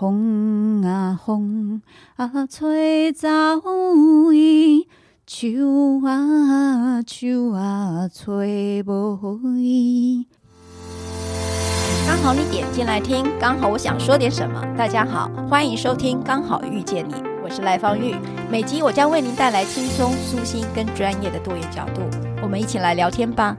风啊风啊吹走伊，树啊树啊吹无伊。刚好你点进来听，刚好我想说点什么。大家好，欢迎收听《刚好遇见你》，我是赖芳玉。每集我将为您带来轻松、舒心跟专业的多元角度，我们一起来聊天吧。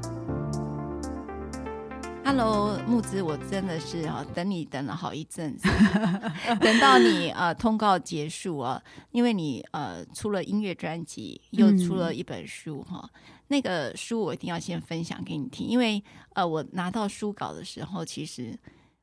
Hello，慕姿，我真的是啊，等你等了好一阵子，等到你呃通告结束啊，因为你呃出了音乐专辑，又出了一本书哈、嗯，那个书我一定要先分享给你听，因为呃我拿到书稿的时候，其实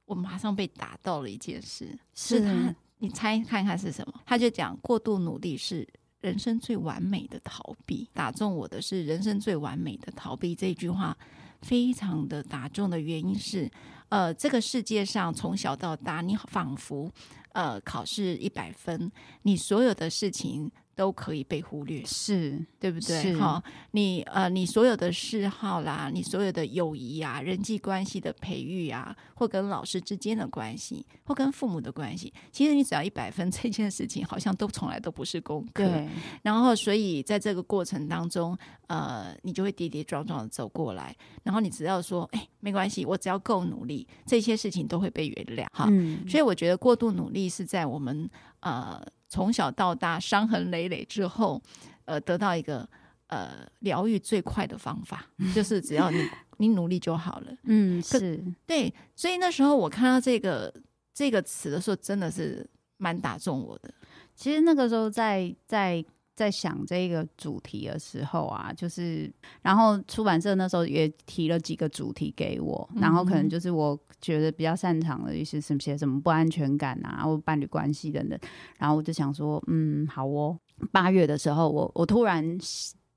我马上被打到了一件事，是他，你猜看看是什么？他就讲过度努力是人生最完美的逃避，打中我的是人生最完美的逃避这句话。非常的打中的原因是，呃，这个世界上从小到大，你仿佛呃考试一百分，你所有的事情。都可以被忽略，是对不对？哈，你呃，你所有的嗜好啦，你所有的友谊啊，人际关系的培育啊，或跟老师之间的关系，或跟父母的关系，其实你只要一百分，这件事情好像都从来都不是功课。对。然后，所以在这个过程当中，呃，你就会跌跌撞撞的走过来。然后你只要说，哎，没关系，我只要够努力，这些事情都会被原谅。哈、嗯。所以我觉得过度努力是在我们呃。从小到大，伤痕累累之后，呃，得到一个呃疗愈最快的方法，就是只要你你努力就好了。嗯，是对。所以那时候我看到这个这个词的时候，真的是蛮打中我的。其实那个时候在在在想这个主题的时候啊，就是然后出版社那时候也提了几个主题给我，然后可能就是我。觉得比较擅长的一些什么些什么不安全感啊，或伴侣关系等等，然后我就想说，嗯，好哦。八月的时候，我我突然。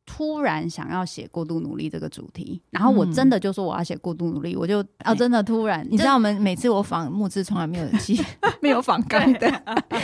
突然想要写过度努力这个主题，然后我真的就说我要写过度努力，嗯、我就啊真的突然，你知道我们每次我访慕姿从来没有记 没有访纲的，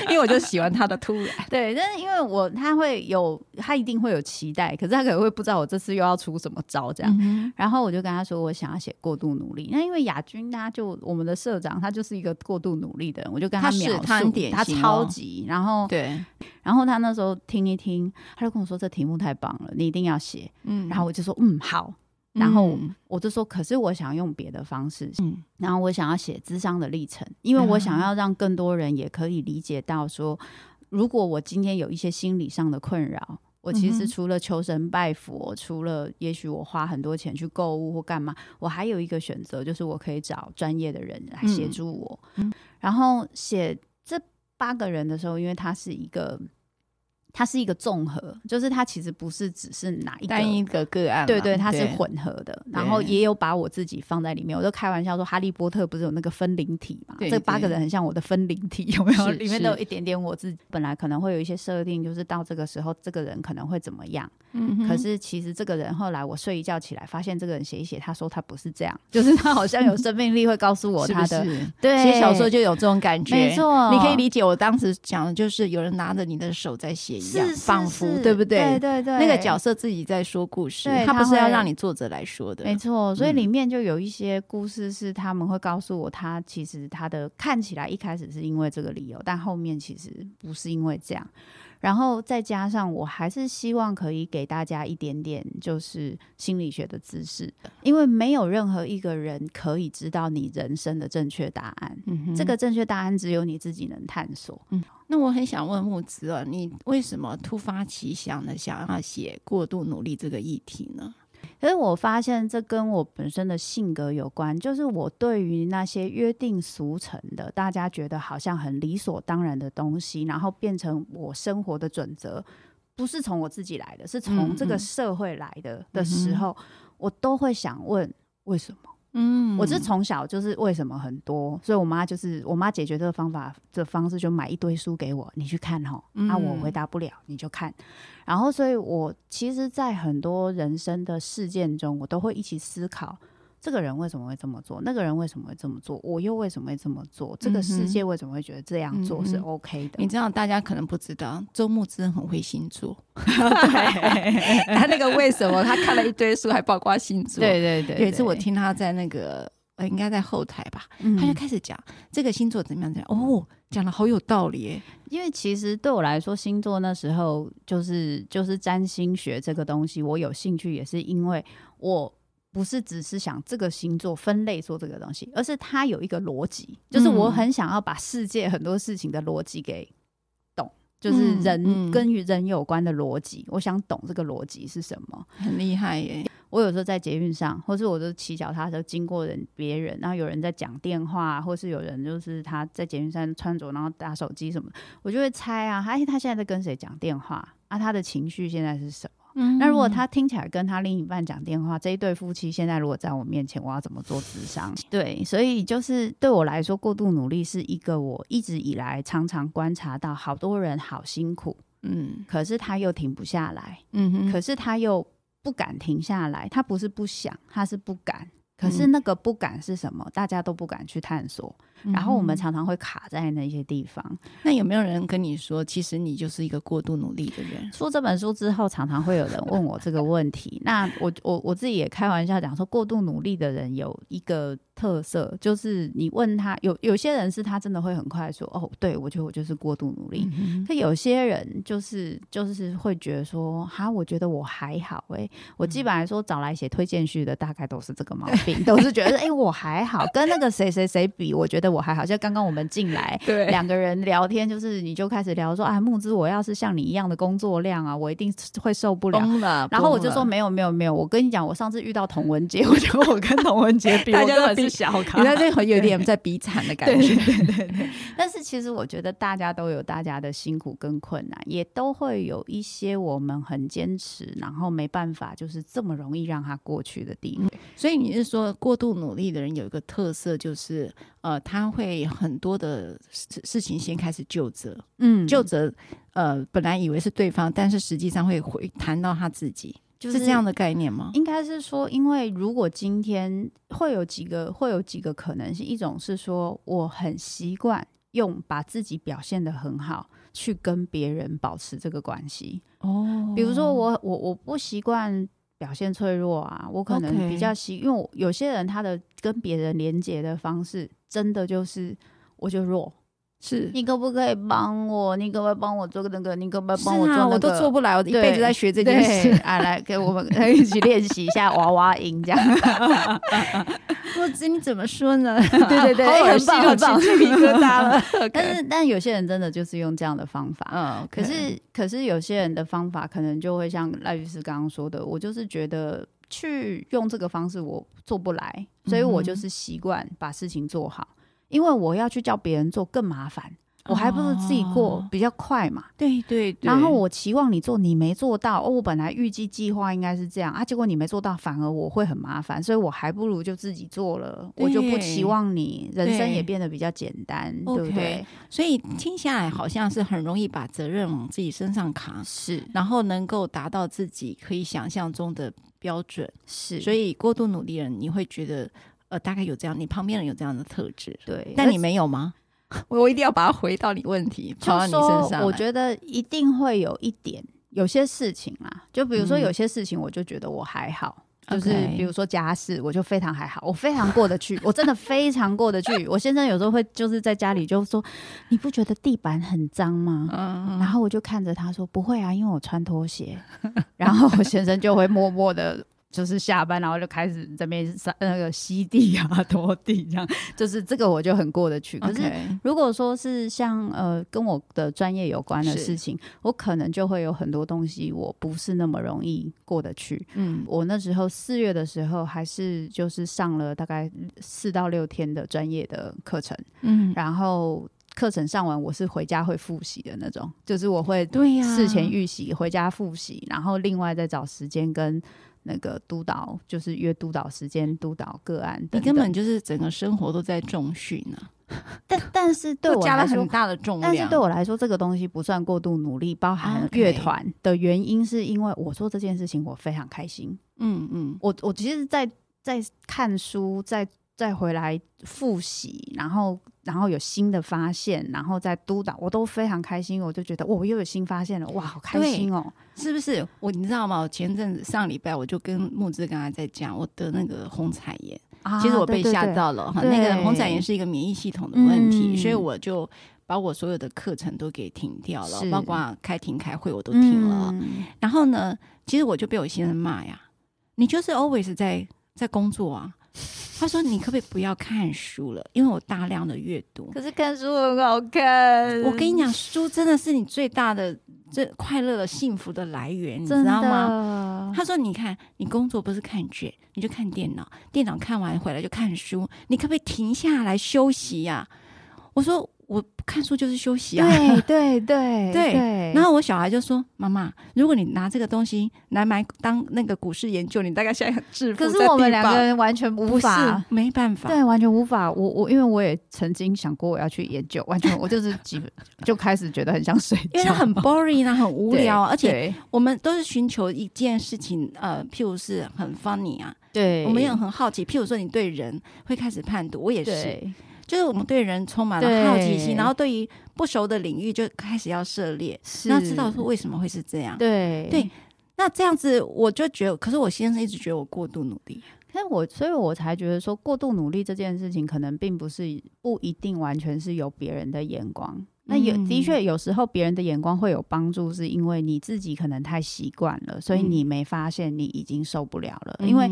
因为我就喜欢他的突然。对，但是因为我他会有他一定会有期待，可是他可能会不知道我这次又要出什么招这样，嗯、然后我就跟他说我想要写过度努力。那因为亚军他就我们的社长他就是一个过度努力的人，我就跟他描述他，他超级，然后对。然后他那时候听一听，他就跟我说：“这题目太棒了，你一定要写。”嗯，然后我就说：“嗯，好。”然后我就说：“可是我想用别的方式。”嗯，然后我想要写智商的历程，因为我想要让更多人也可以理解到说，如果我今天有一些心理上的困扰，我其实除了求神拜佛，除了也许我花很多钱去购物或干嘛，我还有一个选择，就是我可以找专业的人来协助我。嗯，然后写这八个人的时候，因为他是一个。它是一个综合，就是它其实不是只是哪一个单一个个案，对对，它是混合的。然后也有把我自己放在里面，我都开玩笑说，哈利波特不是有那个分灵体嘛？这八个人很像我的分灵体，有没有？里面都有一点点我自己。本来可能会有一些设定，就是到这个时候，这个人可能会怎么样？嗯，可是其实这个人后来我睡一觉起来，发现这个人写一写，他说他不是这样，就是他好像有生命力，会告诉我他的。是是对，写小说就有这种感觉，没错。你可以理解我当时讲的就是有人拿着你的手在写。是仿佛对不对？对对对，那个角色自己在说故事，他不是要让你作者来说的。没错，所以里面就有一些故事是他们会告诉我，他其实他的看起来一开始是因为这个理由，但后面其实不是因为这样。然后再加上，我还是希望可以给大家一点点，就是心理学的知识，因为没有任何一个人可以知道你人生的正确答案。嗯，这个正确答案只有你自己能探索。嗯，那我很想问木子啊，你为什么突发奇想的想要写过度努力这个议题呢？可是我发现这跟我本身的性格有关，就是我对于那些约定俗成的，大家觉得好像很理所当然的东西，然后变成我生活的准则，不是从我自己来的，是从这个社会来的的时候，我都会想问为什么。嗯，我是从小就是为什么很多，所以我妈就是我妈解决这个方法的方式，就买一堆书给我，你去看哈，嗯、啊，我回答不了你就看，然后所以我其实，在很多人生的事件中，我都会一起思考。这个人为什么会这么做？那个人为什么会这么做？我又为什么会这么做？这个世界为什么会觉得这样做是 OK 的？嗯、你知道，大家可能不知道，周慕姿很会星座。对，他那个为什么？他看了一堆书，还包括星座。对对对，对。有一次我听他在那个呃，应该在后台吧，嗯他就开始讲这个星座怎么样怎么样，哦，讲的好有道理耶。因为其实对我来说，星座那时候就是就是占星学这个东西，我有兴趣也是因为我不是只是想这个星座分类做这个东西，而是它有一个逻辑，就是我很想要把世界很多事情的逻辑给懂，就是人跟与人有关的逻辑，我想懂这个逻辑是什么，很厉害耶。我有时候在捷运上，或是我就骑脚踏车经过人别人，然后有人在讲电话，或是有人就是他在捷运上穿着，然后打手机什么，我就会猜啊，哎，他现在在跟谁讲电话？啊，他的情绪现在是什么？嗯，那如果他听起来跟他另一半讲电话，这一对夫妻现在如果在我面前，我要怎么做智商？对，所以就是对我来说，过度努力是一个我一直以来常常观察到，好多人好辛苦，嗯，可是他又停不下来，嗯哼，可是他又。不敢停下来，他不是不想，他是不敢。可是那个不敢是什么？嗯、大家都不敢去探索。然后我们常常会卡在那些地方。嗯、那有没有人跟你说，其实你就是一个过度努力的人？出这本书之后，常常会有人问我这个问题。那我我我自己也开玩笑讲说，过度努力的人有一个特色，就是你问他，有有些人是他真的会很快说，哦，对，我觉得我就是过度努力。嗯、可有些人就是就是会觉得说，哈，我觉得我还好、欸。哎，我基本来说找来写推荐序的，大概都是这个毛病，都是觉得，哎、欸，我还好，跟那个谁谁谁比，我觉得我还好。像刚刚我们进来，对，两个人聊天，就是你就开始聊说，啊，木之，我要是像你一样的工作量啊，我一定会受不了。了然后我就说，没有没有没有，我跟你讲，我上次遇到童文杰，我觉得我跟童文杰比，大家都是小咖，你在这有点在比惨的感觉。对对对对。但是其实我觉得大家都有大家的辛苦跟困难，也都会有一些我们很坚持，然后没办法，就是这么容易让它过去的地方。嗯、所以你是说，过度努力的人有一个特色，就是呃，他会很多的事事情先开始就责，嗯，就责呃，本来以为是对方，但是实际上会回谈到他自己，就是这样的概念吗？应该是说，因为如果今天会有几个会有几个可能性，一种是说我很习惯用把自己表现的很好去跟别人保持这个关系哦，比如说我我我不习惯。表现脆弱啊，我可能比较习.因为有些人他的跟别人连接的方式，真的就是我就弱，是你可不可以帮我？你可不可以帮我做个那个？你可不可以帮我做那个？啊、我都做不来，我一辈子在学这件事。啊，来给我们 一起练习一下娃娃音，这样。我知你怎么说呢？对对对，很棒很棒，鸡皮疙瘩了。但是，但有些人真的就是用这样的方法。嗯，可是，可是有些人的方法可能就会像赖律师刚刚说的，我就是觉得去用这个方式我做不来，所以我就是习惯把事情做好，因为我要去叫别人做更麻烦。我还不如自己过比较快嘛。对对对。然后我期望你做，你没做到。哦，我本来预计计划应该是这样啊，结果你没做到，反而我会很麻烦，所以我还不如就自己做了。我就不期望你人生也变得比较简单，对不对？所以听下来好像是很容易把责任往自己身上扛，是，然后能够达到自己可以想象中的标准，是。所以过度努力人，你会觉得呃，大概有这样，你旁边人有这样的特质，对，但你没有吗？我 我一定要把它回到你问题，跑到你身上。我觉得一定会有一点，有些事情啊，就比如说有些事情，我就觉得我还好，嗯、就是比如说家事，我就非常还好，我非常过得去，我真的非常过得去。我先生有时候会就是在家里就说：“你不觉得地板很脏吗？”嗯、然后我就看着他说：“不会啊，因为我穿拖鞋。”然后我先生就会默默的。就是下班，然后就开始这边那个吸地啊、拖地这样，就是这个我就很过得去。可是如果说是像呃跟我的专业有关的事情，我可能就会有很多东西我不是那么容易过得去。嗯，我那时候四月的时候还是就是上了大概四到六天的专业的课程，嗯，然后课程上完我是回家会复习的那种，就是我会对呀事前预习回家复习，然后另外再找时间跟。那个督导就是约督导时间，督导个案等等，你根本就是整个生活都在重训 呢。但但是对我来说加了很大的重量，但是对我来说这个东西不算过度努力。包含乐团的原因是因为我做这件事情我非常开心。嗯嗯，我我其实在在看书，在再回来复习，然后。然后有新的发现，然后再督导，我都非常开心。我就觉得，我又有新发现了，哇，好开心哦！是不是？我你知道吗？我前阵子上礼拜我就跟慕姿刚才在讲，我得那个红彩炎啊，其实我被吓到了哈。那个红彩炎是一个免疫系统的问题，嗯、所以我就把我所有的课程都给停掉了，包括开庭开会我都停了。嗯、然后呢，其实我就被我先生骂呀，你就是 always 在在工作啊。他说：“你可不可以不要看书了？因为我大量的阅读。可是看书很好看。我跟你讲，书真的是你最大的、最快乐的、幸福的来源，你知道吗？”他说：“你看，你工作不是看剧，你就看电脑，电脑看完回来就看书。你可不可以停下来休息呀？”我说。我看书就是休息啊！对 对对对。然后我小孩就说：“妈妈，如果你拿这个东西来买当那个股市研究，你大概现在很致富。”可是我们两个人完全无法，没办法，对，完全无法。我我因为我也曾经想过我要去研究，完全我就是几 就开始觉得很想睡觉，因为它很 boring 啊，很无聊。而且我们都是寻求一件事情，呃，譬如是很 funny 啊，对，我们也很好奇。譬如说，你对人会开始判读，我也是。就是我们对人充满了好奇心，然后对于不熟的领域就开始要涉猎，那知道说为什么会是这样。对。对，那这样子我就觉得，可是我先生一直觉得我过度努力，但我所以我才觉得说过度努力这件事情，可能并不是不一定完全是有别人的眼光。那有的确有时候别人的眼光会有帮助，是因为你自己可能太习惯了，所以你没发现你已经受不了了，因为。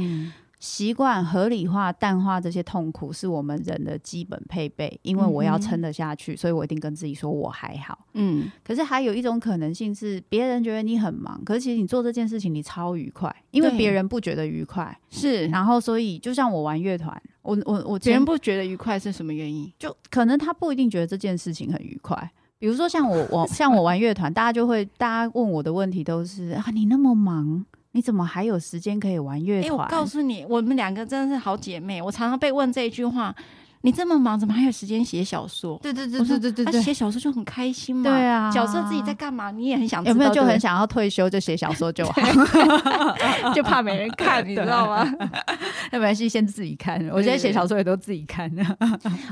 习惯合理化、淡化这些痛苦是我们人的基本配备，因为我要撑得下去，所以我一定跟自己说我还好。嗯，可是还有一种可能性是，别人觉得你很忙，可是其实你做这件事情你超愉快，因为别人不觉得愉快。是，然后所以就像我玩乐团，我我我别人不觉得愉快是什么原因？就可能他不一定觉得这件事情很愉快。比如说像我我 像我玩乐团，大家就会大家问我的问题都是啊，你那么忙。你怎么还有时间可以玩乐团？哎，我告诉你，我们两个真的是好姐妹。我常常被问这一句话。你这么忙，怎么还有时间写小说？对对对对对对他，写小说就很开心嘛。对啊，角色自己在干嘛，你也很想知道。有没有就很想要退休就写小说就好，就怕没人看，你知道吗？那 没关系，先自己看。我现在写小说也都自己看。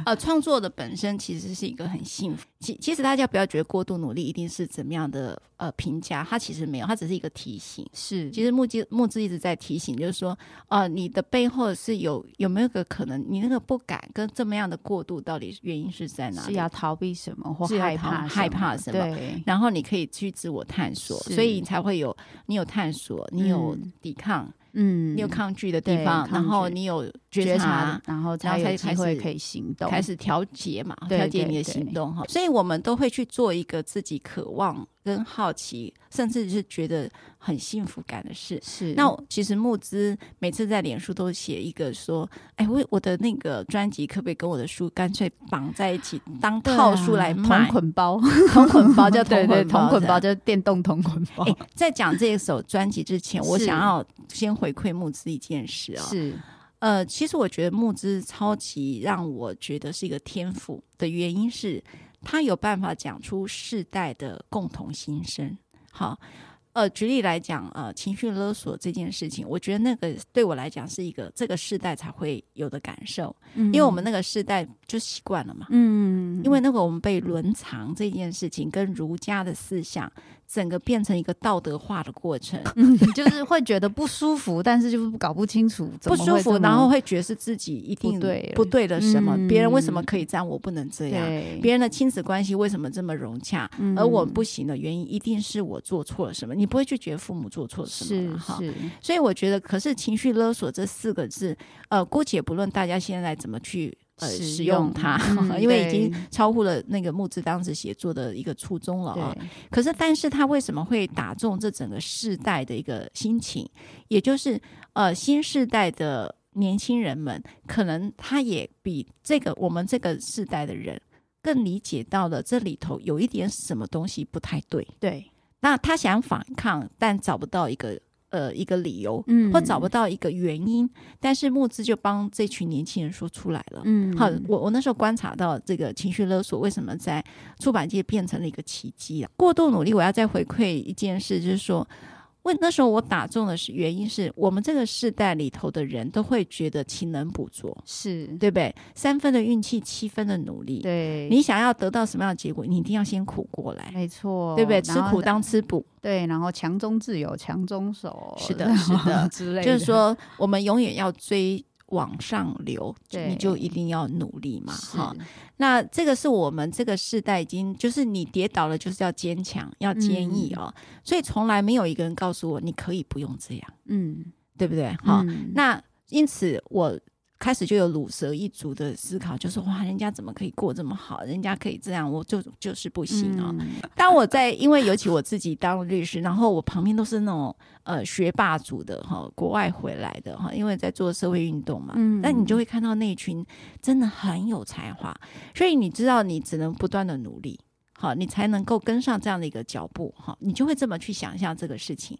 呃，创作的本身其实是一个很幸福。其其实大家不要觉得过度努力一定是怎么样的呃评价，它其实没有，它只是一个提醒。是，其实木之木之一直在提醒，就是说，呃，你的背后是有有没有个可能，你那个不敢跟这。什么样的过度，到底原因是在哪里？是要逃避什么，或害怕害怕什么？对，然后你可以去自我探索，所以你才会有你有探索，你有抵抗。嗯嗯，你有抗拒的地方，然后你有觉察，然后才有机会可以行动，开始调节嘛，调节你的行动哈。所以我们都会去做一个自己渴望跟好奇，甚至是觉得很幸福感的事。是。那其实木之每次在脸书都写一个说，哎，我我的那个专辑可不可以跟我的书干脆绑在一起当套书来卖？同捆包，同捆包叫对对，同捆包叫电动同捆 包。哎，在讲这一首专辑之前，我想要先。回馈木之一件事啊、哦，是，呃，其实我觉得木之超级让我觉得是一个天赋的原因是，他有办法讲出世代的共同心声。好，呃，举例来讲，呃，情绪勒索这件事情，我觉得那个对我来讲是一个这个世代才会有的感受，嗯、因为我们那个世代就习惯了嘛，嗯，因为那个我们被伦常这件事情跟儒家的思想。整个变成一个道德化的过程，嗯，就是会觉得不舒服，但是就是搞不清楚不舒服，然后会觉得是自己一定对不对的什么？别人为什么可以这样，我不能这样？别人的亲子关系为什么这么融洽，而我不行的原因一定是我做错了什么？你不会去觉得父母做错了什么哈？所以我觉得，可是情绪勒索这四个字，呃，姑且不论大家现在怎么去。呃，使用它，嗯、因为已经超乎了那个慕姿当时写作的一个初衷了啊。对可是，但是他为什么会打中这整个世代的一个心情？也就是，呃，新世代的年轻人们，可能他也比这个我们这个世代的人更理解到了这里头有一点什么东西不太对。对，那他想反抗，但找不到一个。呃，一个理由，嗯，或找不到一个原因，但是募资就帮这群年轻人说出来了，嗯，好，我我那时候观察到这个情绪勒索为什么在出版界变成了一个奇迹啊？过度努力，我要再回馈一件事，就是说。问那时候我打中的是原因是我们这个世代里头的人都会觉得勤能补拙，是对不对？三分的运气，七分的努力。对，你想要得到什么样的结果，你一定要先苦过来。没错，对不对？吃苦当吃补。对，然后强中自有强中手。是的，是的，之类的。就是说，我们永远要追。往上流，你就一定要努力嘛，哈。那这个是我们这个世代已经，就是你跌倒了就是要坚强，要坚毅哦。嗯、所以从来没有一个人告诉我你可以不用这样，嗯，对不对？哈、嗯，那因此我。开始就有卤蛇一族的思考，就是哇，人家怎么可以过这么好？人家可以这样，我就就是不行啊、哦！嗯、当我在，因为尤其我自己当了律师，然后我旁边都是那种呃学霸族的哈，国外回来的哈，因为在做社会运动嘛，嗯，那你就会看到那群真的很有才华，所以你知道你只能不断的努力，好，你才能够跟上这样的一个脚步，哈，你就会这么去想象这个事情。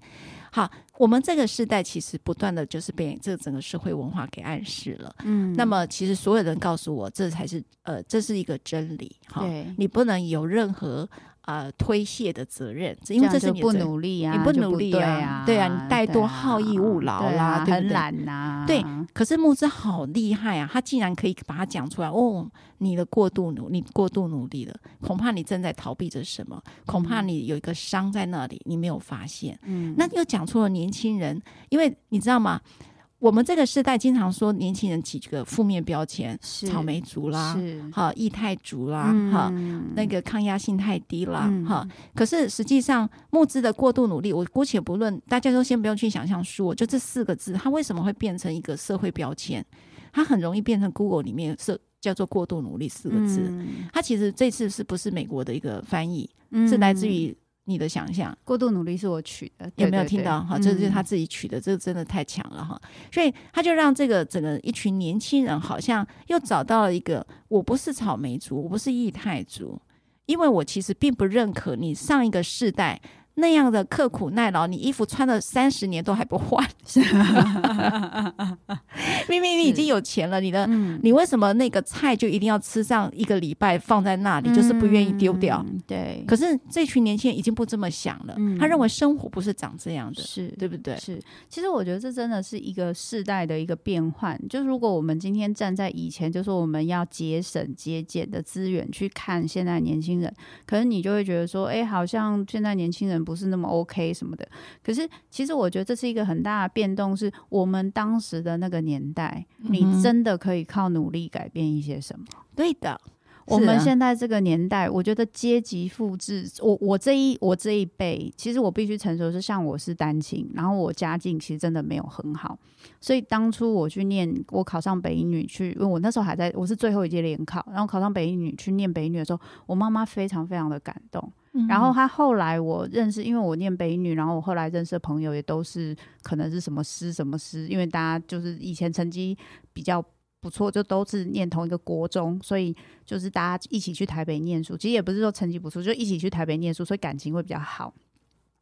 好，我们这个时代其实不断的就是被这个整个社会文化给暗示了。嗯，那么其实所有人告诉我，这才是呃，这是一个真理。哈，你不能有任何呃推卸的责任，因为这是你不努力啊，你不努力啊，对啊，你怠惰好逸恶劳啦，很懒呐。对，可是慕姿好厉害啊，他竟然可以把它讲出来哦。你的过度努，你过度努力了，恐怕你正在逃避着什么，恐怕你有一个伤在那里，你没有发现。嗯，那又讲出了年轻人，因为你知道吗？我们这个时代经常说年轻人几个负面标签，是草莓族啦，是哈，液态族啦，哈、嗯，那个抗压性太低啦，哈、嗯。可是实际上，募资的过度努力，我姑且不论，大家都先不用去想象说，就这四个字，它为什么会变成一个社会标签？它很容易变成 Google 里面社。叫做过度努力四个字，嗯、它其实这次是不是美国的一个翻译？嗯、是来自于你的想象。过度努力是我取的，有没有听到？哈，这就是他自己取的，嗯、这个真的太强了哈。所以他就让这个整个一群年轻人好像又找到了一个，我不是草莓族，我不是异态族，因为我其实并不认可你上一个世代。那样的刻苦耐劳，你衣服穿了三十年都还不换，明明你已经有钱了，你的、嗯、你为什么那个菜就一定要吃上一个礼拜放在那里，嗯、就是不愿意丢掉？对。可是这群年轻人已经不这么想了，嗯、他认为生活不是长这样的，是对不对？是。其实我觉得这真的是一个世代的一个变换。就是如果我们今天站在以前，就是我们要节省节俭的资源去看现在年轻人，可能你就会觉得说，哎，好像现在年轻人。不是那么 OK 什么的，可是其实我觉得这是一个很大的变动，是我们当时的那个年代，你真的可以靠努力改变一些什么？对的。我们现在这个年代，我觉得阶级复制，我我这一我这一辈，其实我必须承受是，像我是单亲，然后我家境其实真的没有很好，所以当初我去念，我考上北一女去，因为我那时候还在，我是最后一届联考，然后考上北一女去念北一女的时候，我妈妈非常非常的感动，然后他后来我认识，因为我念北女，然后我后来认识的朋友也都是可能是什么师什么师，因为大家就是以前成绩比较。不错，就都是念同一个国中，所以就是大家一起去台北念书。其实也不是说成绩不错，就一起去台北念书，所以感情会比较好。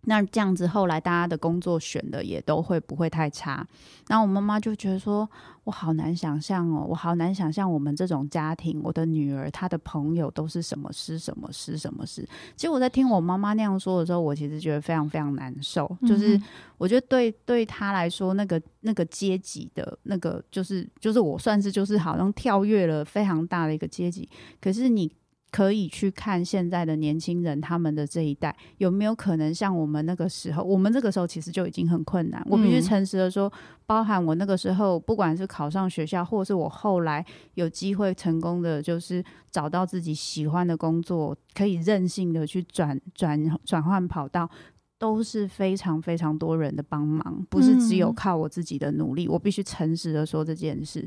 那这样子，后来大家的工作选的也都会不会太差。然后我妈妈就觉得说，我好难想象哦，我好难想象我们这种家庭，我的女儿她的朋友都是什么师什么师什么师。其实我在听我妈妈那样说的时候，我其实觉得非常非常难受。就是我觉得对对她来说，那个那个阶级的那个，就是就是我算是就是好像跳跃了非常大的一个阶级。可是你。可以去看现在的年轻人，他们的这一代有没有可能像我们那个时候？我们这个时候其实就已经很困难。我必须诚实的说，包含我那个时候，不管是考上学校，或者是我后来有机会成功的，就是找到自己喜欢的工作，可以任性的去转转转换跑道，都是非常非常多人的帮忙，不是只有靠我自己的努力。我必须诚实的说这件事。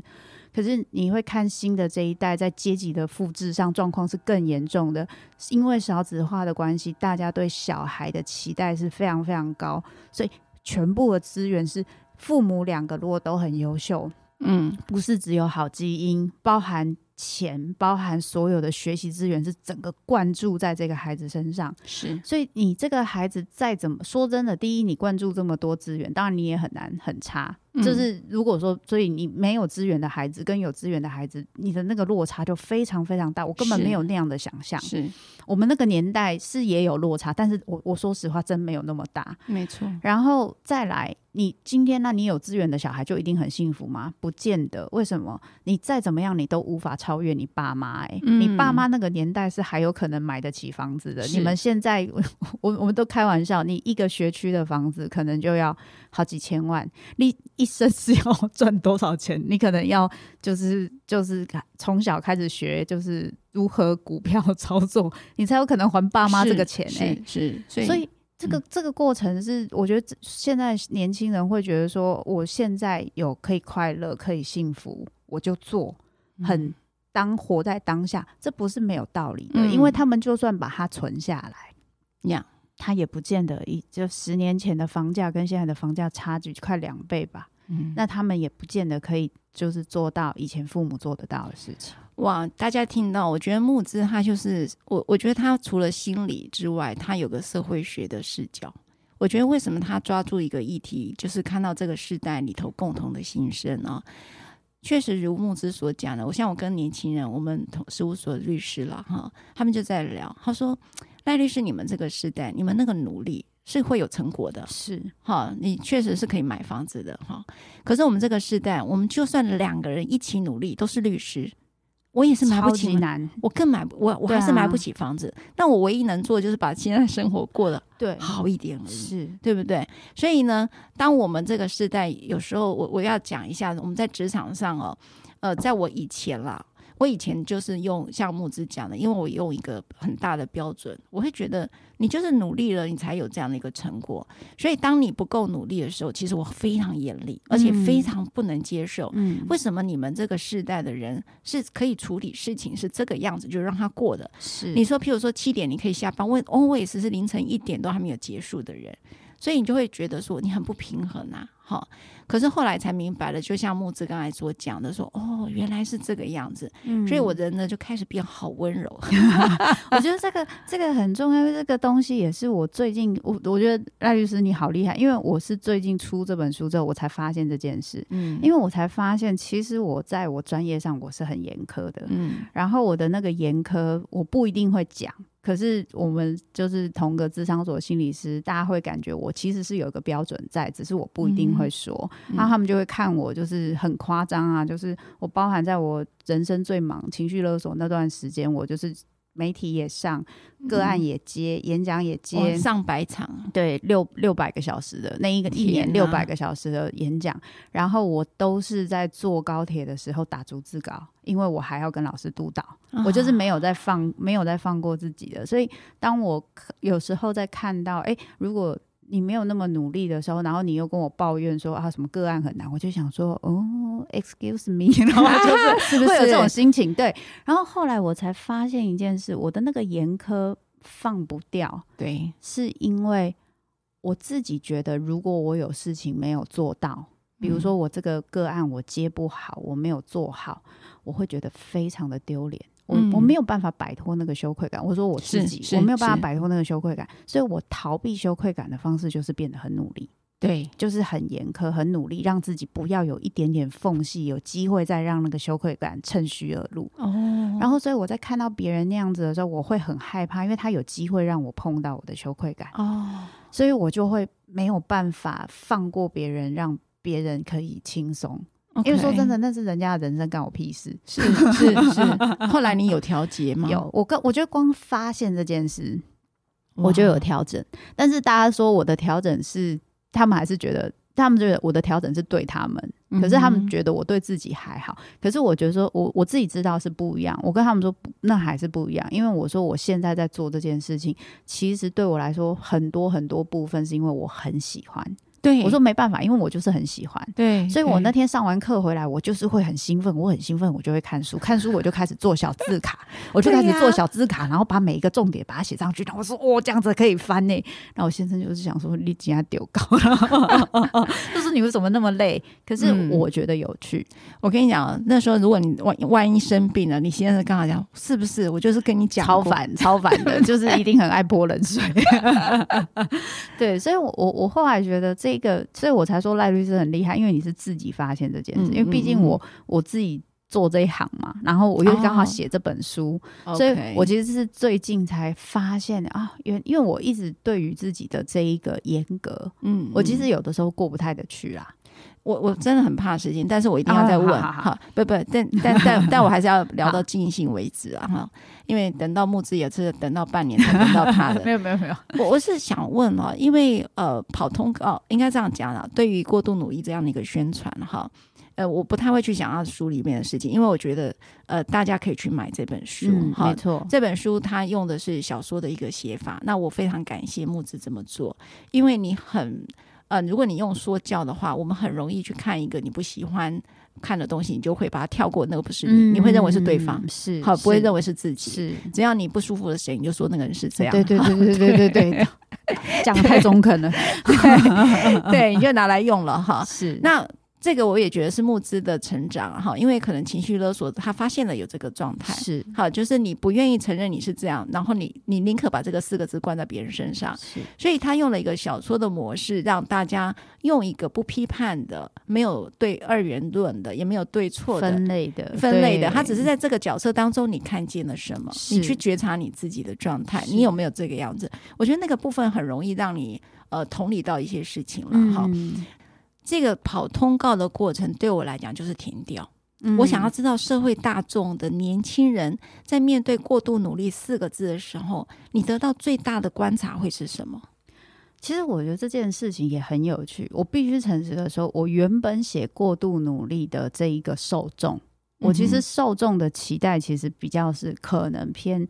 可是你会看新的这一代在阶级的复制上状况是更严重的，因为少子化的关系，大家对小孩的期待是非常非常高，所以全部的资源是父母两个如果都很优秀，嗯，不是只有好基因，包含。钱包含所有的学习资源，是整个灌注在这个孩子身上。是，所以你这个孩子再怎么说，真的，第一，你灌注这么多资源，当然你也很难很差。嗯、就是如果说，所以你没有资源的孩子跟有资源的孩子，你的那个落差就非常非常大。我根本没有那样的想象。是我们那个年代是也有落差，但是我我说实话，真没有那么大。没错。然后再来。你今天那你有资源的小孩就一定很幸福吗？不见得。为什么？你再怎么样，你都无法超越你爸妈。哎，你爸妈那个年代是还有可能买得起房子的。你们现在，我我们都开玩笑，你一个学区的房子可能就要好几千万。你一生是要赚多少钱？你可能要就是就是从小开始学，就是如何股票操作，你才有可能还爸妈这个钱。哎，是，所以。所以这个这个过程是，我觉得现在年轻人会觉得说，我现在有可以快乐、可以幸福，我就做，很当活在当下，这不是没有道理的，因为他们就算把它存下来，呀，他也不见得一就十年前的房价跟现在的房价差距快两倍吧，嗯，那他们也不见得可以就是做到以前父母做得到的事情。哇！大家听到，我觉得木之他就是我，我觉得他除了心理之外，他有个社会学的视角。我觉得为什么他抓住一个议题，就是看到这个时代里头共同的心声啊。确实如木之所讲的，我像我跟年轻人，我们同事务所的律师了哈，他们就在聊，他说赖律师，你们这个时代，你们那个努力是会有成果的，是哈，你确实是可以买房子的哈。可是我们这个时代，我们就算两个人一起努力，都是律师。我也是买不起，难，我更买不，我我还是买不起房子。那、啊、我唯一能做的就是把现在生活过得对好一点而已，是对不对？所以呢，当我们这个时代，有时候我我要讲一下，我们在职场上哦，呃，在我以前啦。我以前就是用像木子讲的，因为我用一个很大的标准，我会觉得你就是努力了，你才有这样的一个成果。所以当你不够努力的时候，其实我非常严厉，而且非常不能接受。嗯，为什么你们这个世代的人是可以处理事情是这个样子，就让他过的？是你说，譬如说七点你可以下班，我 always 是凌晨一点都还没有结束的人，所以你就会觉得说你很不平衡啊，好。可是后来才明白了，就像木子刚才所讲的说，说哦，原来是这个样子，嗯、所以我人呢就开始变好温柔。我觉得这个这个很重要，这个东西也是我最近我我觉得赖律师你好厉害，因为我是最近出这本书之后，我才发现这件事。嗯，因为我才发现，其实我在我专业上我是很严苛的。嗯，然后我的那个严苛，我不一定会讲。可是我们就是同个智商所心理师，大家会感觉我其实是有一个标准在，只是我不一定会说。嗯、他们就会看我就是很夸张啊，就是我包含在我人生最忙、情绪勒索那段时间，我就是。媒体也上，个案也接，嗯、演讲也接，上百场，对，六六百个小时的那一个一年六百个小时的演讲，然后我都是在坐高铁的时候打逐字稿，因为我还要跟老师督导，哦、我就是没有在放，没有在放过自己的，所以当我有时候在看到，哎，如果。你没有那么努力的时候，然后你又跟我抱怨说啊什么个案很难，我就想说哦，excuse me，然后就是 会有这种心情。对，然后后来我才发现一件事，我的那个严苛放不掉，对，是因为我自己觉得，如果我有事情没有做到，比如说我这个个案我接不好，我没有做好，我会觉得非常的丢脸。我我没有办法摆脱那个羞愧感。我说我自己，我没有办法摆脱那个羞愧感，所以我逃避羞愧感的方式就是变得很努力，对，就是很严苛、很努力，让自己不要有一点点缝隙，有机会再让那个羞愧感趁虚而入。哦，然后所以我在看到别人那样子的时候，我会很害怕，因为他有机会让我碰到我的羞愧感。哦，所以我就会没有办法放过别人，让别人可以轻松。因为说真的，那是人家的人生，干我屁事。是是是。后来你有调节吗？有，我跟我觉得光发现这件事，我就有调整。但是大家说我的调整是，他们还是觉得，他们觉得我的调整是对他们，可是他们觉得我对自己还好。可是我觉得说我我自己知道是不一样。我跟他们说，那还是不一样。因为我说我现在在做这件事情，其实对我来说，很多很多部分是因为我很喜欢。对，我说没办法，因为我就是很喜欢。对，所以我那天上完课回来，我就是会很兴奋，我很兴奋，我就会看书，看书我就开始做小字卡，我就开始做小字卡，然后把每一个重点把它写上去。然后我说，哦，这样子可以翻呢。然后我先生就是想说，你竟然丢稿了，就是你为什么那么累？可是我觉得有趣。嗯、我跟你讲，那时候如果你万万一生病了，你先生刚好讲，是不是？我就是跟你讲，超烦，超烦的，就是一定很爱泼冷水。对，所以我我我后来觉得这。一个，所以我才说赖律师很厉害，因为你是自己发现这件事。嗯、因为毕竟我我自己做这一行嘛，然后我又刚好写这本书，哦、所以我其实是最近才发现啊，因因为我一直对于自己的这一个严格，嗯，我其实有的时候过不太得去啦。我我真的很怕时间，但是我一定要再问哈，不不，但但但 但我还是要聊到尽兴为止啊哈，因为等到募资也是等到半年才等到他的，没有没有没有，我我是想问哦，因为呃跑通告应该这样讲了，对于过度努力这样的一个宣传哈，呃我不太会去想要书里面的事情，因为我觉得呃大家可以去买这本书哈，没错，这本书它用的是小说的一个写法，那我非常感谢木子这么做，因为你很。嗯，如果你用说教的话，我们很容易去看一个你不喜欢看的东西，你就会把它跳过。那个不是你，你会认为是对方是，好不会认为是自己。是，只要你不舒服的，谁你就说那个人是这样。对对对对对对对，讲的太中肯了。对，你就拿来用了哈。是那。这个我也觉得是募资的成长哈，因为可能情绪勒索，他发现了有这个状态，是。好，就是你不愿意承认你是这样，然后你你宁可把这个四个字关在别人身上，是，所以他用了一个小说的模式，让大家用一个不批判的、没有对二元论的、也没有对错的分类的分类的，他只是在这个角色当中，你看见了什么，你去觉察你自己的状态，你有没有这个样子？我觉得那个部分很容易让你呃同理到一些事情了哈。嗯这个跑通告的过程对我来讲就是停掉。嗯、我想要知道社会大众的年轻人在面对过度努力四个字的时候，你得到最大的观察会是什么？其实我觉得这件事情也很有趣。我必须诚实的说，我原本写过度努力的这一个受众，我其实受众的期待其实比较是可能偏。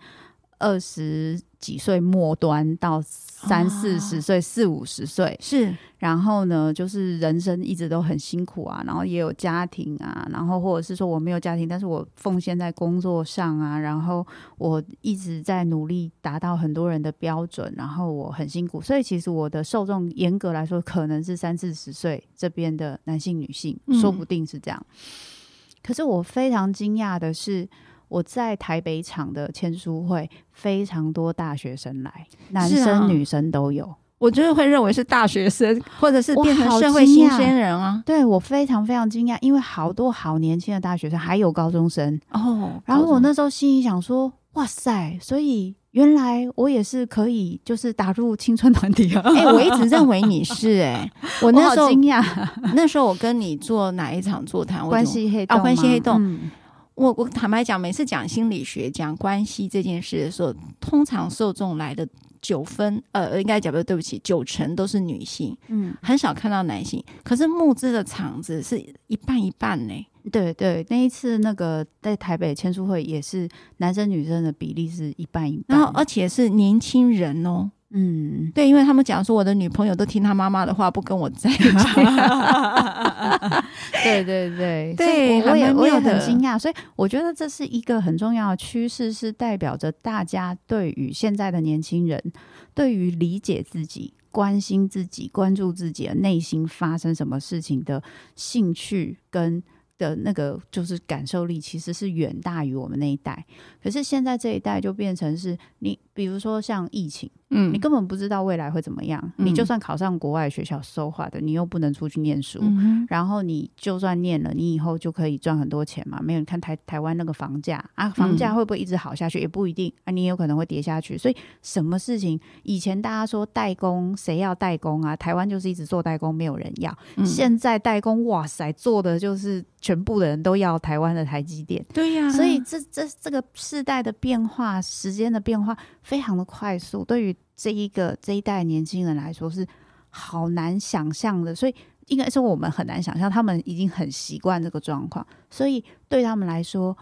二十几岁末端到三四十岁、四五十岁是，然后呢，就是人生一直都很辛苦啊，然后也有家庭啊，然后或者是说我没有家庭，但是我奉献在工作上啊，然后我一直在努力达到很多人的标准，然后我很辛苦，所以其实我的受众严格来说可能是三四十岁这边的男性、女性，说不定是这样。嗯、可是我非常惊讶的是。我在台北场的签书会，非常多大学生来，男生女生都有。啊、我就是会认为是大学生，或者是变成社会新鲜人啊。对，我非常非常惊讶，因为好多好年轻的大学生，还有高中生哦。然后我那时候心里想说：“哇塞！”所以原来我也是可以，就是打入青春团体啊。哎、欸，我一直认为你是 哎、欸，我那时候惊讶。那时候我跟你做哪一场座谈？关系黑洞、啊，关系黑洞。嗯我我坦白讲，每次讲心理学、讲关系这件事的时候，通常受众来的九分，呃，应该讲不对不起，九成都是女性，嗯，很少看到男性。可是募资的场子是一半一半呢。对对，那一次那个在台北签书会也是男生女生的比例是一半一半，然后而且是年轻人哦。嗯，对，因为他们讲说我的女朋友都听他妈妈的话，不跟我在一起。对对对对，我也我也很惊讶，所以我觉得这是一个很重要的趋势，是代表着大家对于现在的年轻人，对于理解自己、关心自己、关注自己的内心发生什么事情的兴趣跟。的那个就是感受力，其实是远大于我们那一代。可是现在这一代就变成是你，比如说像疫情。嗯，你根本不知道未来会怎么样。嗯、你就算考上国外学校收化的，你又不能出去念书。嗯、然后你就算念了，你以后就可以赚很多钱嘛？没有，你看台台湾那个房价啊，房价会不会一直好下去？嗯、也不一定啊，你也有可能会跌下去。所以什么事情，以前大家说代工，谁要代工啊？台湾就是一直做代工，没有人要。嗯、现在代工，哇塞，做的就是全部的人都要台湾的台积电。对呀、啊，所以这这这个世代的变化，时间的变化非常的快速。对于这一个这一代年轻人来说是好难想象的，所以应该说我们很难想象，他们已经很习惯这个状况，所以对他们来说，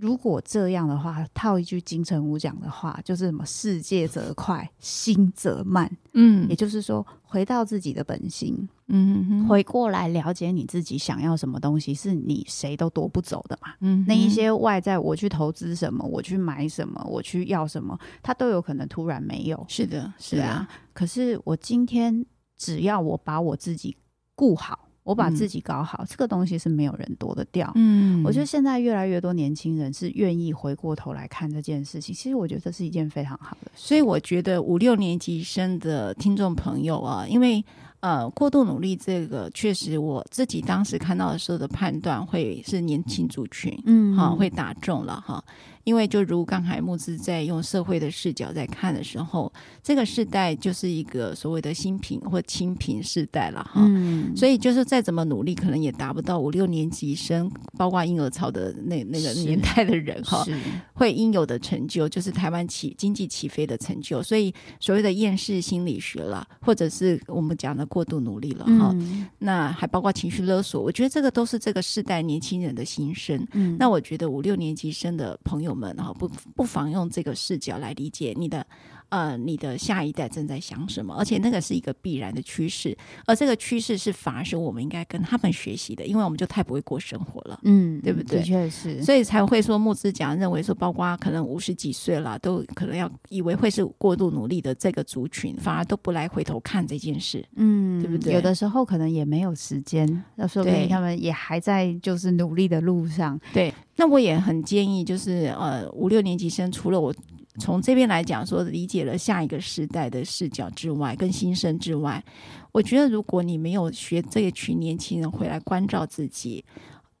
如果这样的话，套一句金城武讲的话，就是什么“世界则快，心则慢”。嗯，也就是说，回到自己的本心，嗯哼哼，回过来了解你自己想要什么东西，是你谁都夺不走的嘛。嗯，那一些外在，我去投资什么，我去买什么，我去要什么，它都有可能突然没有。是的，是啊。可是我今天只要我把我自己顾好。我把自己搞好，嗯、这个东西是没有人躲得掉。嗯，我觉得现在越来越多年轻人是愿意回过头来看这件事情。其实我觉得这是一件非常好的事。所以我觉得五六年级生的听众朋友啊，因为呃，过度努力这个确实我自己当时看到的时候的判断会是年轻族群，嗯，哈，会打中了哈。因为就如刚才慕姿在用社会的视角在看的时候，这个世代就是一个所谓的新贫或清贫世代了哈。嗯，所以就是再怎么努力，可能也达不到五六年级生，包括婴儿潮的那那个年代的人哈，会应有的成就，就是台湾起经济起飞的成就。所以所谓的厌世心理学了，或者是我们讲的过度努力了哈，嗯，那还包括情绪勒索，我觉得这个都是这个世代年轻人的心声。嗯，那我觉得五六年级生的朋友我们哈，不不妨用这个视角来理解你的。呃，你的下一代正在想什么？而且那个是一个必然的趋势，而这个趋势是反而是我们应该跟他们学习的，因为我们就太不会过生活了，嗯，对不对？的确是，所以才会说木之讲认为说，包括可能五十几岁了，都可能要以为会是过度努力的这个族群，反而都不来回头看这件事，嗯，对不对？有的时候可能也没有时间，要说明他们也还在就是努力的路上。对，那我也很建议，就是呃，五六年级生除了我。从这边来讲，说理解了下一个时代的视角之外，跟新生之外，我觉得如果你没有学这一群年轻人回来关照自己，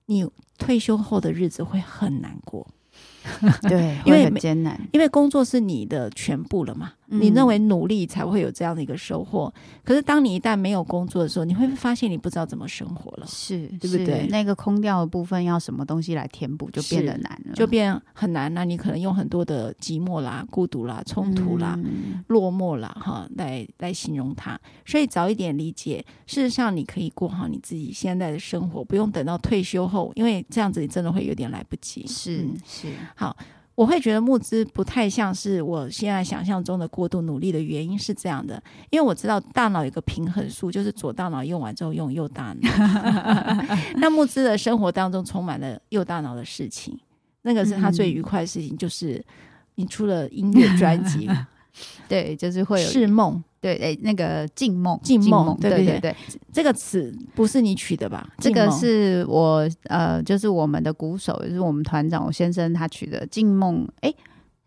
你退休后的日子会很难过。对，因为很艰难，因为工作是你的全部了嘛。你认为努力才会有这样的一个收获，嗯、可是当你一旦没有工作的时候，你会发现你不知道怎么生活了，是对不对？那个空掉的部分要什么东西来填补，就变得难了，就变很难。那你可能用很多的寂寞啦、孤独啦、冲突啦、嗯、落寞啦，哈，来来形容它。所以早一点理解，事实上你可以过好你自己现在的生活，不用等到退休后，因为这样子你真的会有点来不及。是、嗯、是，好。我会觉得木资不太像是我现在想象中的过度努力的原因是这样的，因为我知道大脑有个平衡术，就是左大脑用完之后用右大脑。那木资的生活当中充满了右大脑的事情，那个是他最愉快的事情，就是你出了音乐专辑，对，就是会有是梦。对，哎，那个静梦，静梦，对对对，对，这个词不是你取的吧？这个是我呃，就是我们的鼓手，就是我们团长我先生他取的静梦。哎，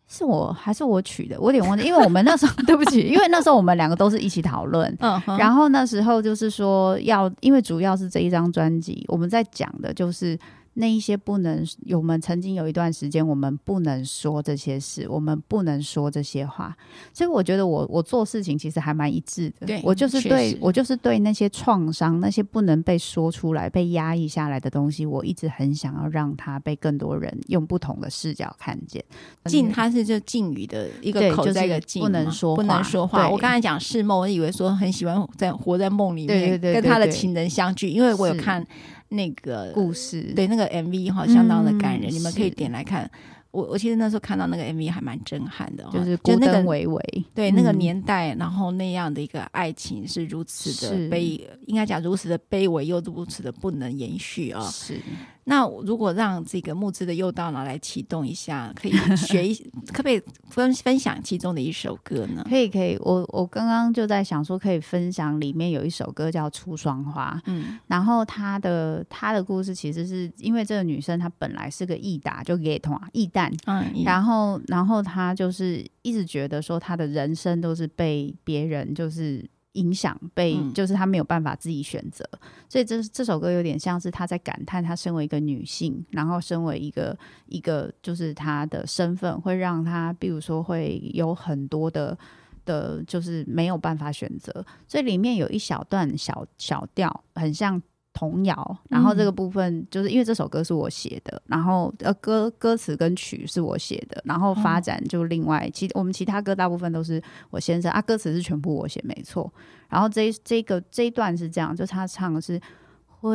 是我还是我取的？我有点忘记，因为我们那时候 对不起，因为那时候我们两个都是一起讨论，嗯，然后那时候就是说要，因为主要是这一张专辑，我们在讲的就是。那一些不能，我们曾经有一段时间，我们不能说这些事，我们不能说这些话。所以我觉得我我做事情其实还蛮一致的。对，我就是对我就是对那些创伤、那些不能被说出来、被压抑下来的东西，我一直很想要让它被更多人用不同的视角看见。禁，它是就禁语的一个口，在一个禁，不能说不能说话。我刚才讲是梦，我以为说很喜欢在活在梦里面，对对对，跟他的情人相聚，因为我有看。那个故事，对那个 MV 哈，相当的感人，嗯、你们可以点来看。我我其实那时候看到那个 MV 还蛮震撼的，就是孤灯微微，对那个年代，然后那样的一个爱情是如此的悲，应该讲如此的卑微，又如此的不能延续啊。是。那如果让这个慕姿的右大脑来启动一下，可以学一，可不可以分分享其中的一首歌呢？可以，可以。我我刚刚就在想说，可以分享里面有一首歌叫《出双花》。嗯，然后她的她的故事其实是因为这个女生她本来是个易达，就给同啊易旦。嗯，然后然后她就是一直觉得说她的人生都是被别人就是。影响被就是他没有办法自己选择，嗯、所以这这首歌有点像是他在感叹，他身为一个女性，然后身为一个一个就是他的身份会让他，比如说会有很多的的，就是没有办法选择，所以里面有一小段小小调，很像。童谣，然后这个部分就是因为这首歌是我写的，然后呃歌歌词跟曲是我写的，然后发展就另外其我们其他歌大部分都是我先生啊，歌词是全部我写没错，然后这这个这一段是这样，就他唱的是花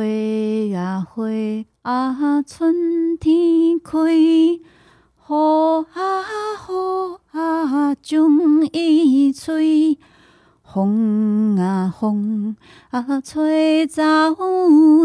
啊花啊春天开，雨啊雨啊将伊吹。风啊风啊吹走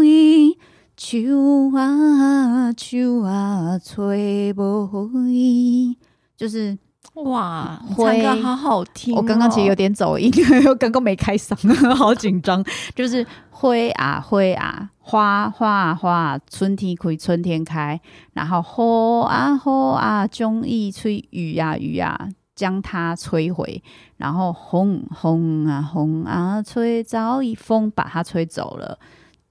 伊，秋啊秋啊吹无伊，就是哇，唱歌好好听哦。我刚刚其实有点走音，我 刚刚没开嗓，好紧张。就是花啊花啊花花啊花，春天开春天开，然后雨啊雨啊中意吹，雨啊雨啊。将它摧毁，然后轰轰啊轰啊吹，早已风把它吹走了。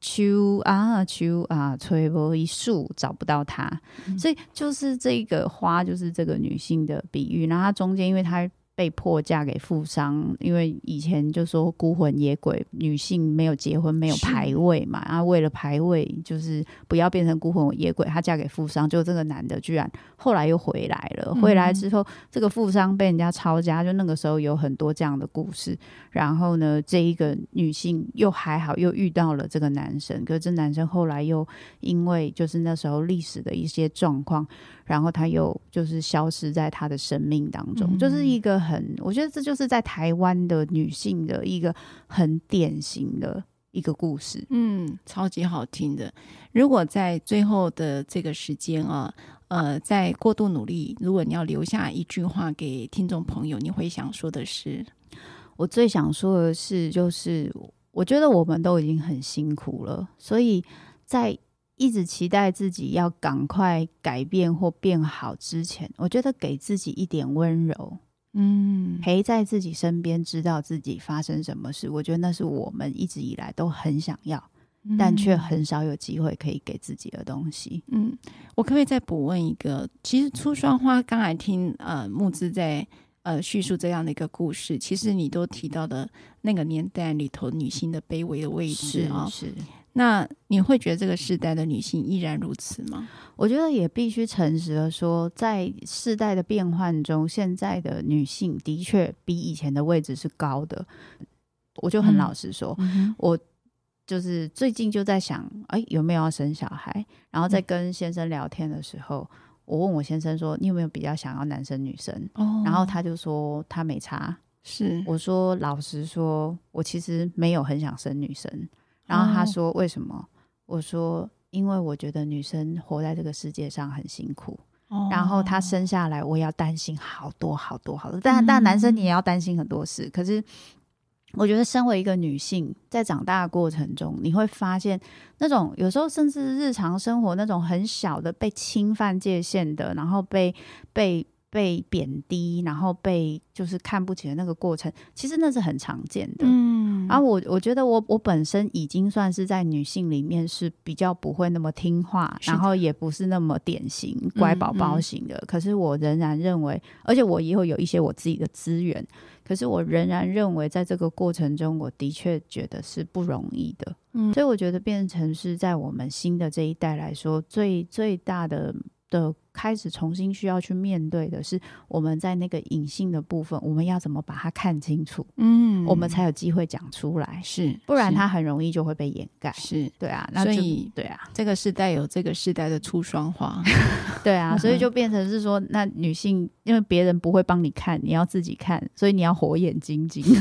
秋啊秋啊，吹过一树找不到它，嗯、所以就是这个花，就是这个女性的比喻。然后它中间，因为它。被迫嫁给富商，因为以前就说孤魂野鬼，女性没有结婚没有排位嘛，然后为了排位，就是不要变成孤魂野鬼，她嫁给富商，就这个男的居然后来又回来了。嗯、回来之后，这个富商被人家抄家，就那个时候有很多这样的故事。然后呢，这一个女性又还好，又遇到了这个男生，可是这男生后来又因为就是那时候历史的一些状况。然后他又就是消失在他的生命当中，嗯、就是一个很，我觉得这就是在台湾的女性的一个很典型的一个故事，嗯，超级好听的。如果在最后的这个时间啊，呃，在过度努力，如果你要留下一句话给听众朋友，你会想说的是？我最想说的是，就是我觉得我们都已经很辛苦了，所以在。一直期待自己要赶快改变或变好之前，我觉得给自己一点温柔，嗯，陪在自己身边，知道自己发生什么事。我觉得那是我们一直以来都很想要，嗯、但却很少有机会可以给自己的东西。嗯，我可不可以再补问一个？其实初霜花，刚才听呃慕姿在呃叙述这样的一个故事，其实你都提到的那个年代里头女性的卑微的位置啊，是。是那你会觉得这个时代的女性依然如此吗？我觉得也必须诚实的说，在世代的变换中，现在的女性的确比以前的位置是高的。我就很老实说，嗯、我就是最近就在想，哎，有没有要生小孩？然后在跟先生聊天的时候，嗯、我问我先生说：“你有没有比较想要男生女生？”哦、然后他就说他没差。是我说老实说，我其实没有很想生女生。然后他说：“为什么？”哦、我说：“因为我觉得女生活在这个世界上很辛苦。哦、然后她生下来，我要担心好多好多好多。但但男生你也要担心很多事。嗯、可是我觉得，身为一个女性，在长大的过程中，你会发现那种有时候甚至日常生活那种很小的被侵犯界限的，然后被被。”被贬低，然后被就是看不起的那个过程，其实那是很常见的。嗯，然后我我觉得我我本身已经算是在女性里面是比较不会那么听话，然后也不是那么典型乖宝宝型的。嗯嗯，可是我仍然认为，而且我以后有一些我自己的资源，可是我仍然认为，在这个过程中，我的确觉得是不容易的。嗯，所以我觉得变成是在我们新的这一代来说，最最大的。的开始重新需要去面对的是，我们在那个隐性的部分，我们要怎么把它看清楚？嗯，我们才有机会讲出来。是，不然它很容易就会被掩盖。是，对啊。那所以，对啊，这个时代有这个时代的出双花。对啊，所以就变成是说，那女性因为别人不会帮你看，你要自己看，所以你要火眼金睛。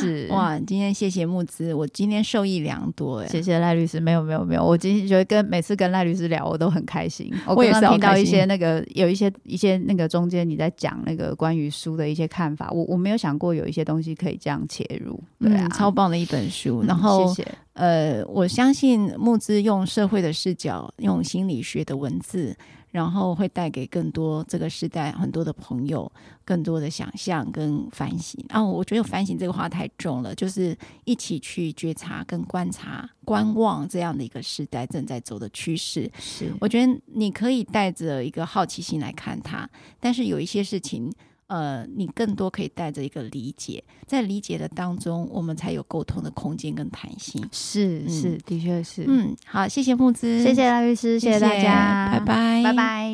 是哇，今天谢谢木子，我今天受益良多哎。谢谢赖律师，没有没有没有，我今天觉得跟每次跟赖律师聊，我都很开心。我也是听到一些那个有一些一些那个中间你在讲那个关于书的一些看法，我我没有想过有一些东西可以这样切入，对啊，嗯、超棒的一本书。然后、嗯、谢谢呃，我相信木之用社会的视角，用心理学的文字。然后会带给更多这个时代很多的朋友更多的想象跟反省。啊，我觉得反省这个话太重了，就是一起去觉察跟观察、观望这样的一个时代正在走的趋势。是，我觉得你可以带着一个好奇心来看它，但是有一些事情。呃，你更多可以带着一个理解，在理解的当中，我们才有沟通的空间跟弹性。是、嗯、是，的确是。嗯，好，谢谢木之，谢谢赖律师，谢谢大家，拜拜，拜拜。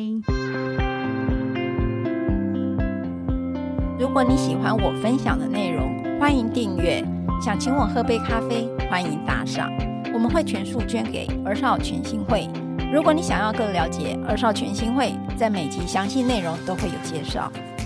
如果你喜欢我分享的内容，欢迎订阅。想请我喝杯咖啡，欢迎打赏，我们会全数捐给儿少全新会。如果你想要更了解儿少全新会，在每集详细内容都会有介绍。